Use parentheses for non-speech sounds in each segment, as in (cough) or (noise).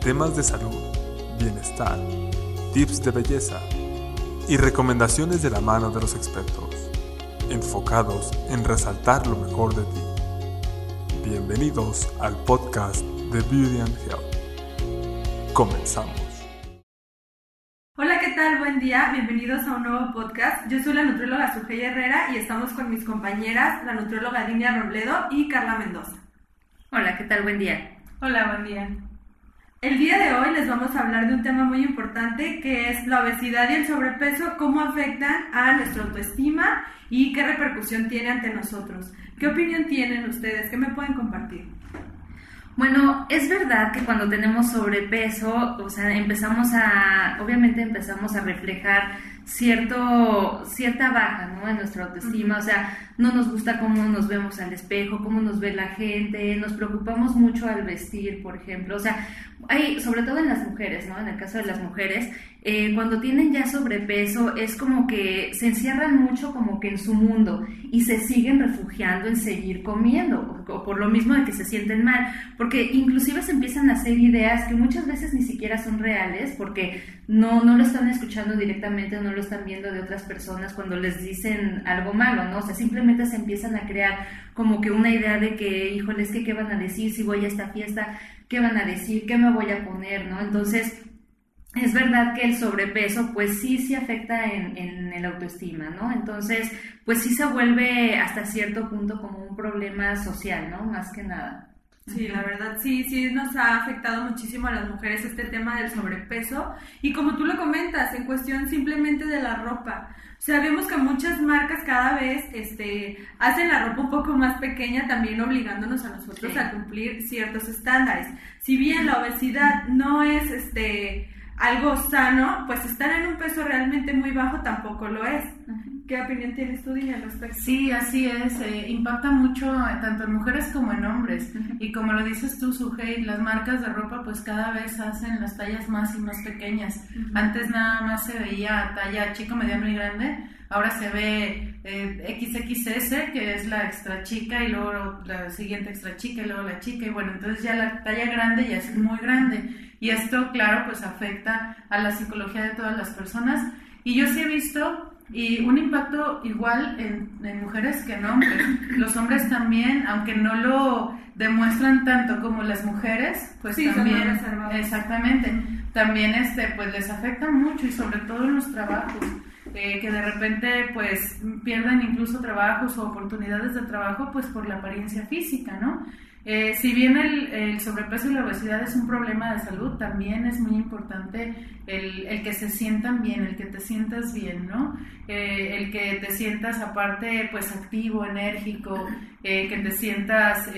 temas de salud, bienestar, tips de belleza y recomendaciones de la mano de los expertos, enfocados en resaltar lo mejor de ti. Bienvenidos al podcast de Beauty and Health. Comenzamos. Hola, ¿qué tal? Buen día, bienvenidos a un nuevo podcast. Yo soy la nutrióloga Sujei Herrera y estamos con mis compañeras, la nutrióloga Dinia Robledo y Carla Mendoza. Hola, ¿qué tal? Buen día. Hola, buen día. El día de hoy les vamos a hablar de un tema muy importante que es la obesidad y el sobrepeso, cómo afectan a nuestra autoestima y qué repercusión tiene ante nosotros. ¿Qué opinión tienen ustedes? ¿Qué me pueden compartir? Bueno, es verdad que cuando tenemos sobrepeso, o sea, empezamos a, obviamente empezamos a reflejar cierto, cierta baja, ¿no? En nuestra autoestima, o sea, no nos gusta cómo nos vemos al espejo, cómo nos ve la gente, nos preocupamos mucho al vestir, por ejemplo, o sea, hay, sobre todo en las mujeres, ¿no? En el caso de las mujeres, eh, cuando tienen ya sobrepeso es como que se encierran mucho como que en su mundo y se siguen refugiando en seguir comiendo, o, por lo mismo de que se sienten mal, porque inclusive se empiezan a hacer ideas que muchas veces ni siquiera son reales, porque no, no lo están escuchando directamente, no lo están viendo de otras personas cuando les dicen algo malo, ¿no? O sea, simplemente se empiezan a crear como que una idea de que, híjoles, ¿qué, qué van a decir si voy a esta fiesta? ¿Qué van a decir? ¿Qué me voy a poner? ¿No? Entonces, es verdad que el sobrepeso pues sí sí afecta en, en, el autoestima, ¿no? Entonces, pues sí se vuelve hasta cierto punto como un problema social, ¿no? Más que nada. Sí, la verdad sí, sí nos ha afectado muchísimo a las mujeres este tema del sobrepeso y como tú lo comentas, en cuestión simplemente de la ropa. O sea, vemos que muchas marcas cada vez este, hacen la ropa un poco más pequeña, también obligándonos a nosotros a cumplir ciertos estándares. Si bien la obesidad no es este algo sano, pues estar en un peso realmente muy bajo tampoco lo es. ¿Qué opinión tienes tú, Dina, al respecto? Sí, así es. Eh, impacta mucho eh, tanto en mujeres como en hombres. Y como lo dices tú, Sujei, las marcas de ropa pues cada vez hacen las tallas más y más pequeñas. Antes nada más se veía talla chico, mediano y grande. Ahora se ve eh, XXS, que es la extra chica, y luego la siguiente extra chica, y luego la chica. Y bueno, entonces ya la talla grande ya es muy grande. Y esto, claro, pues afecta a la psicología de todas las personas. Y yo sí he visto y un impacto igual en, mujeres que en hombres. Los hombres también, aunque no lo demuestran tanto como las mujeres, pues también, exactamente, también este, pues les afecta mucho y sobre todo en los trabajos. Eh, que de repente pues pierden incluso trabajos o oportunidades de trabajo pues por la apariencia física, ¿no? Eh, si bien el, sobrepeso y la obesidad es un problema de salud, también es muy importante el, que se sientan bien, el que te sientas bien, ¿no? Eh, el que te sientas aparte pues activo, enérgico, eh, que te sientas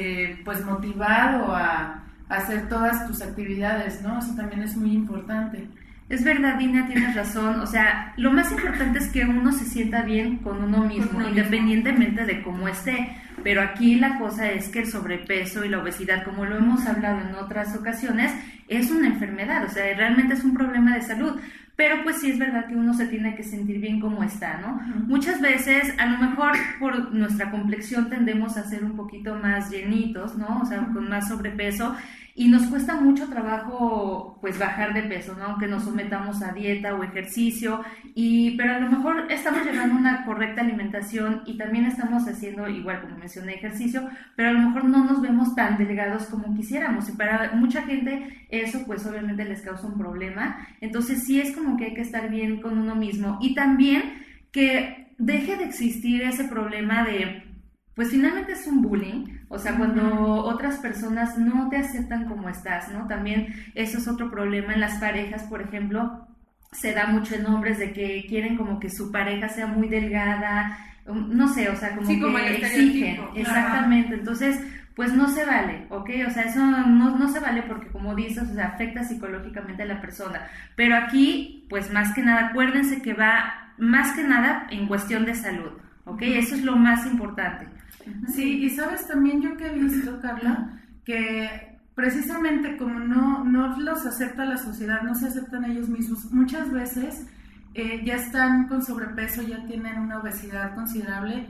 pues motivado a, a, hacer todas tus actividades, ¿no? Eso también es muy importante. Es verdad, Dina, tienes razón. O sea, lo más importante es que uno se sienta bien con uno mismo, independientemente de cómo esté. Pero aquí la cosa es que el sobrepeso y la obesidad, como lo hemos hablado en otras ocasiones, es una enfermedad, o sea, realmente es un problema de salud. Pero pues sí es verdad que uno se tiene que sentir bien como está, ¿no? Muchas veces, a lo mejor por nuestra complexión tendemos a ser un poquito más llenitos, ¿no? O sea, con más sobrepeso y nos cuesta mucho trabajo pues bajar de peso, ¿no? Aunque nos sometamos a dieta o ejercicio, y, pero a lo mejor estamos llevando una correcta alimentación y también estamos haciendo, igual como mencioné, ejercicio, pero a lo mejor no nos vemos tan delgados como quisiéramos. Y para mucha gente eso pues obviamente les causa un problema, entonces sí es como que hay que estar bien con uno mismo. Y también que deje de existir ese problema de pues finalmente es un bullying, o sea, cuando otras personas no te aceptan como estás, ¿no? También eso es otro problema en las parejas, por ejemplo, se da mucho en hombres de que quieren como que su pareja sea muy delgada, um, no sé, o sea, como que exigen, exactamente, entonces, pues no se vale, ¿ok? O sea, eso no, no se vale porque como dices, o sea, afecta psicológicamente a la persona, pero aquí, pues más que nada, acuérdense que va más que nada en cuestión de salud, ¿ok? Eso es lo más importante. Sí, y sabes también yo que he visto, Carla, que precisamente como no, no los acepta la sociedad, no se aceptan ellos mismos, muchas veces eh, ya están con sobrepeso, ya tienen una obesidad considerable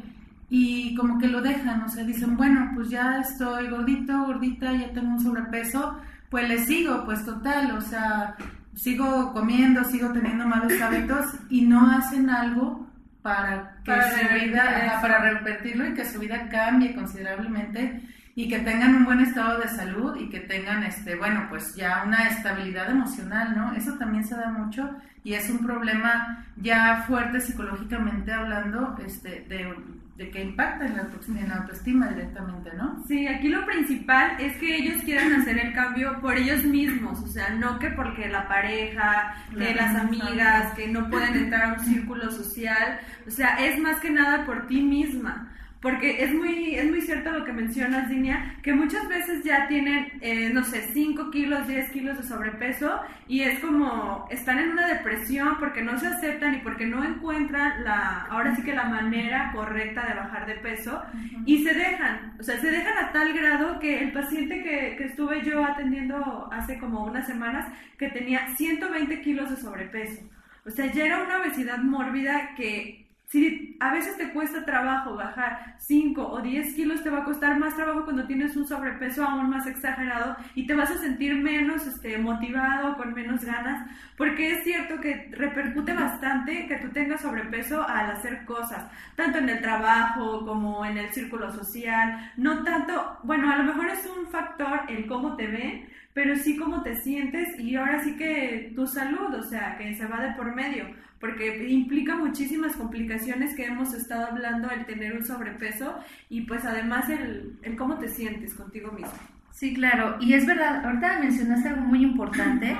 y como que lo dejan, o sea, dicen, bueno, pues ya estoy gordito, gordita, ya tengo un sobrepeso, pues le sigo, pues total, o sea, sigo comiendo, sigo teniendo malos hábitos y no hacen algo para que su vida, para revertirlo y que su vida cambie considerablemente y que tengan un buen estado de salud y que tengan, este, bueno, pues ya una estabilidad emocional, ¿no? Eso también se da mucho y es un problema ya fuerte psicológicamente hablando, este, de, de que impacta en la, en la autoestima directamente, ¿no? Sí, aquí lo principal es que ellos quieran hacer el cambio por ellos mismos, o sea, no que porque la pareja, que las amigas, que no pueden entrar a un círculo social, o sea, es más que nada por ti misma. Porque es muy, es muy cierto lo que mencionas, Dinia, que muchas veces ya tienen, eh, no sé, 5 kilos, 10 kilos de sobrepeso y es como están en una depresión porque no se aceptan y porque no encuentran la, ahora sí que la manera correcta de bajar de peso y se dejan, o sea, se dejan a tal grado que el paciente que, que estuve yo atendiendo hace como unas semanas que tenía 120 kilos de sobrepeso. O sea, ya era una obesidad mórbida que si a veces te cuesta trabajo bajar 5 o 10 kilos, te va a costar más trabajo cuando tienes un sobrepeso aún más exagerado y te vas a sentir menos este, motivado, con menos ganas, porque es cierto que repercute bastante que tú tengas sobrepeso al hacer cosas, tanto en el trabajo como en el círculo social, no tanto, bueno, a lo mejor es un factor el cómo te ven, pero sí cómo te sientes y ahora sí que tu salud, o sea, que se va de por medio porque implica muchísimas complicaciones que hemos estado hablando el tener un sobrepeso y pues además el, el cómo te sientes contigo mismo. Sí, claro, y es verdad, ahorita mencionaste algo muy importante.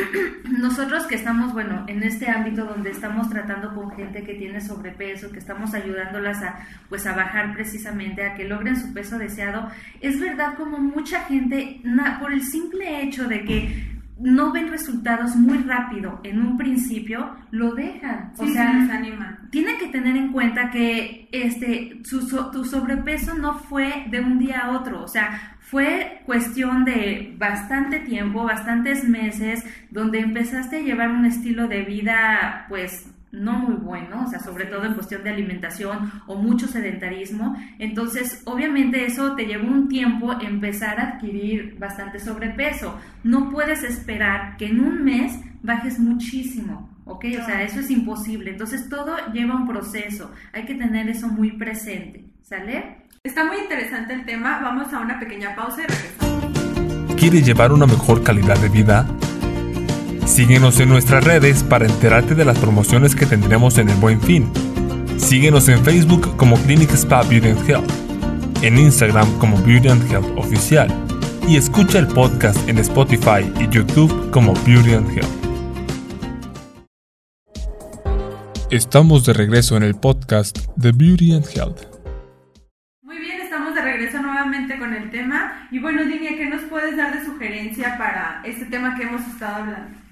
(clears throat) Nosotros que estamos, bueno, en este ámbito donde estamos tratando con gente que tiene sobrepeso, que estamos ayudándolas a, pues, a bajar precisamente, a que logren su peso deseado, es verdad como mucha gente, por el simple hecho de que no ven resultados muy rápido en un principio, lo dejan. o sea, desaniman. Tienen que tener en cuenta que este, tu sobrepeso no fue de un día a otro, o sea, fue cuestión de bastante tiempo, bastantes meses, donde empezaste a llevar un estilo de vida, pues, no muy bueno, o sea, sobre todo en cuestión de alimentación o mucho sedentarismo. Entonces, obviamente eso te llevó un tiempo empezar a adquirir bastante sobrepeso. No puedes esperar que en un mes bajes muchísimo, ¿ok? O sea, eso es imposible. Entonces, todo lleva un proceso. Hay que tener eso muy presente, ¿sale? Está muy interesante el tema. Vamos a una pequeña pausa y regresamos. ¿Quieres llevar una mejor calidad de vida? Síguenos en nuestras redes para enterarte de las promociones que tendremos en el Buen Fin. Síguenos en Facebook como Clinic Spa Beauty and Health, en Instagram como Beauty and Health Oficial y escucha el podcast en Spotify y YouTube como Beauty and Health. Estamos de regreso en el podcast de Beauty and Health. Muy bien, estamos de regreso nuevamente con el tema. Y bueno, Dinia, ¿qué nos puedes dar de sugerencia para este tema que hemos estado hablando?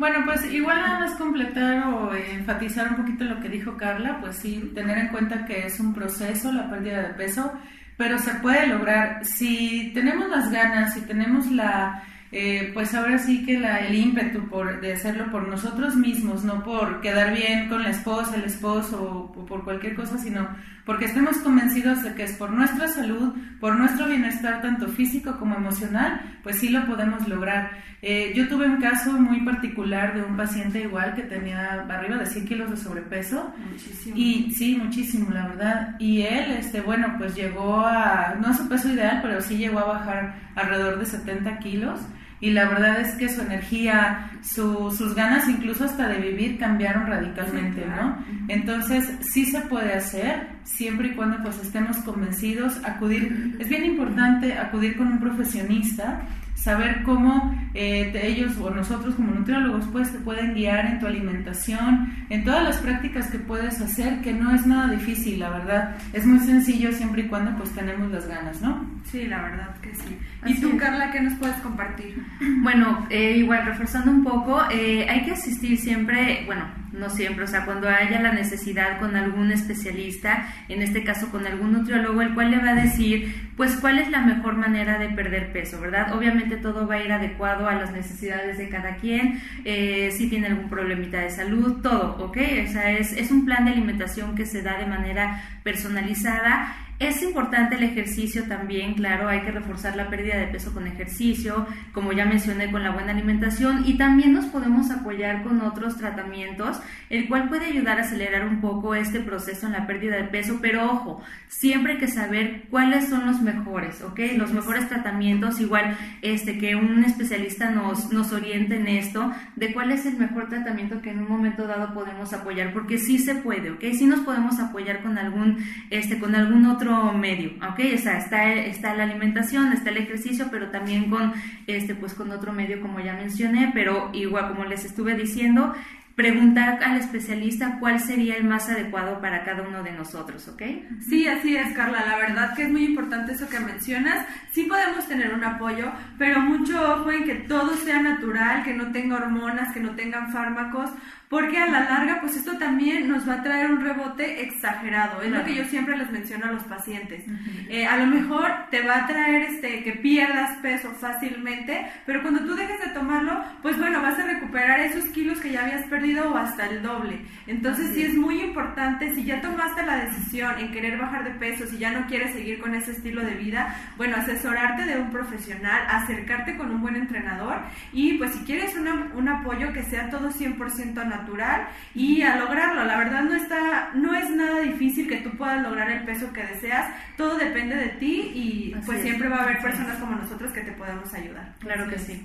Bueno, pues igual nada más completar o enfatizar un poquito lo que dijo Carla, pues sí, tener en cuenta que es un proceso la pérdida de peso, pero se puede lograr. Si tenemos las ganas, si tenemos la eh, pues ahora sí que la, el ímpetu por, de hacerlo por nosotros mismos, no por quedar bien con la esposa, el esposo o, por cualquier cosa, sino porque estemos convencidos de que es por nuestra salud, por nuestro bienestar tanto físico como emocional, pues sí lo podemos lograr. Eh, yo tuve un caso muy particular de un paciente igual que tenía arriba de 100 kilos de sobrepeso. Muchísimo. Y sí, muchísimo, la verdad. Y él, este, bueno, pues llegó a, no a su peso ideal, pero sí llegó a bajar alrededor de 70 kilos y la verdad es que su energía, sus ganas incluso hasta de vivir cambiaron radicalmente, ¿no? Entonces sí se puede hacer siempre y cuando pues estemos convencidos, acudir, es bien importante acudir con un profesionista saber cómo eh, ellos o nosotros como nutriólogos pues te pueden guiar en tu alimentación, en todas las prácticas que puedes hacer, que no es nada difícil, la verdad. Es muy sencillo siempre y cuando pues tenemos las ganas, ¿no? Sí, la verdad que sí. ¿Y tú, Carla, qué nos puedes compartir? Bueno, eh, igual reforzando un poco, eh, hay que asistir siempre, bueno, no siempre, o sea, cuando haya la necesidad con algún especialista, en este caso con algún nutriólogo, el cual le va a decir, pues, cuál es la mejor manera de perder peso, ¿verdad? Obviamente todo va a ir adecuado a las necesidades de cada quien, eh, si tiene algún problemita de salud, todo, ¿ok? O sea, es, es un plan de alimentación que se da de manera personalizada Es importante el ejercicio también, claro, hay que reforzar la pérdida de peso con ejercicio, como ya mencioné, con la buena alimentación y también nos podemos apoyar con otros tratamientos, el cual puede ayudar a acelerar un poco este proceso en la pérdida de peso, pero ojo, siempre hay que saber cuáles son los mejores, ¿ok? Los mejores tratamientos, igual este que un especialista nos, nos oriente en esto, de cuál es el mejor tratamiento que en un momento dado podemos apoyar, porque sí se puede, ¿ok? Sí nos podemos apoyar con algún, este, con algún otro medio, ¿ok? está, está la alimentación, está el ejercicio, pero también con, este, pues con otro medio como ya mencioné, pero igual como les estuve diciendo, preguntar al especialista cuál sería el más adecuado para cada uno de nosotros, ¿ok? Sí, así es, Carla. La verdad que es muy importante eso que mencionas. Sí podemos tener un apoyo, pero mucho ojo en que todo sea natural, que no tenga hormonas, que no tengan fármacos, porque a la larga, pues esto también nos va a traer un rebote exagerado. Es lo que yo siempre les menciono a los pacientes. Eh, a lo mejor te va a traer este que pierdas peso fácilmente, pero cuando tú dejes de tomarlo, pues bueno, vas a recuperar esos kilos que ya habías perdido o hasta el doble. Entonces sí es muy importante, si ya tomaste la decisión en querer bajar de peso, si ya no quieres seguir con ese estilo de vida, bueno, asesorarte de un profesional, acercarte con un buen entrenador y pues si quieres un apoyo que sea todo 100% natural y a lograrlo. La verdad no está, no es nada difícil que tú puedas lograr el peso que deseas. Todo depende de ti y pues siempre va a haber personas como nosotros que te podemos ayudar. Claro que sí.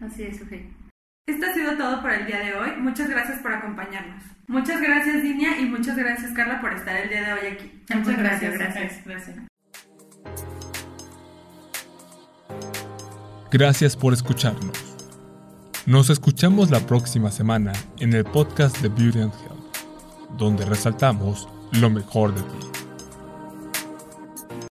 Así es, ok. Esto ha sido todo por el día de hoy. Muchas gracias por acompañarnos. Muchas gracias, Dinia, y muchas gracias, Carla, por estar el día de hoy aquí. Muchas gracias. Gracias. gracias. Gracias por escucharnos. Nos escuchamos la próxima semana en el podcast de Beauty and Health, donde resaltamos lo mejor de ti.